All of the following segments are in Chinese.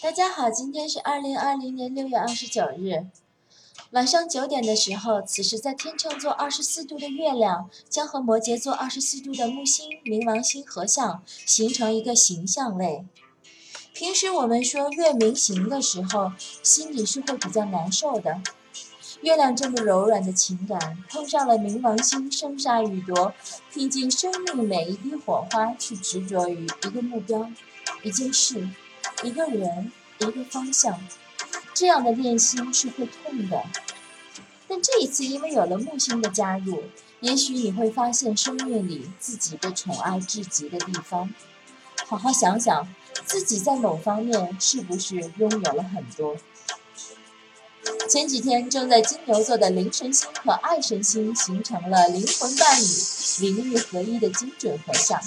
大家好，今天是二零二零年六月二十九日晚上九点的时候，此时在天秤座二十四度的月亮将和摩羯座二十四度的木星、冥王星合相，形成一个形象位。平时我们说月冥行的时候，心里是会比较难受的。月亮这么柔软的情感，碰上了冥王星生杀予夺，拼尽生命每一滴火花去执着于一个目标、一件事。一个人，一个方向，这样的练习是会痛的。但这一次，因为有了木星的加入，也许你会发现生命里自己被宠爱至极的地方。好好想想，自己在某方面是不是拥有了很多？前几天正在金牛座的灵神星和爱神星形成了灵魂伴侣、灵域合一的精准合相。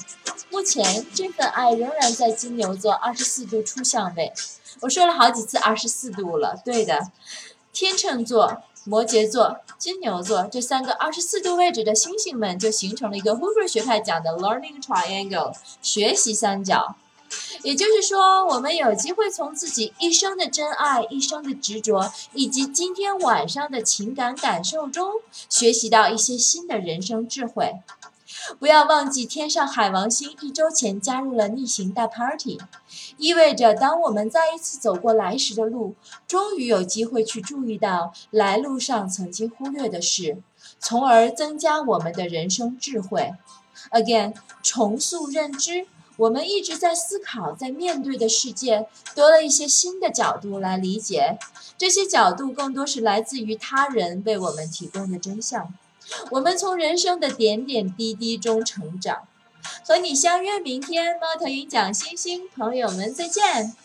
目前这份爱仍然在金牛座二十四度初相位，我说了好几次二十四度了，对的。天秤座、摩羯座、金牛座这三个二十四度位置的星星们，就形成了一个 Hoover 学派讲的 Learning Triangle 学习三角。也就是说，我们有机会从自己一生的真爱、一生的执着，以及今天晚上的情感感受中，学习到一些新的人生智慧。不要忘记，天上海王星一周前加入了逆行大 party，意味着当我们再一次走过来时的路，终于有机会去注意到来路上曾经忽略的事，从而增加我们的人生智慧。Again，重塑认知，我们一直在思考，在面对的世界多了一些新的角度来理解，这些角度更多是来自于他人为我们提供的真相。我们从人生的点点滴滴中成长，和你相约明天。猫头鹰讲星星，朋友们再见。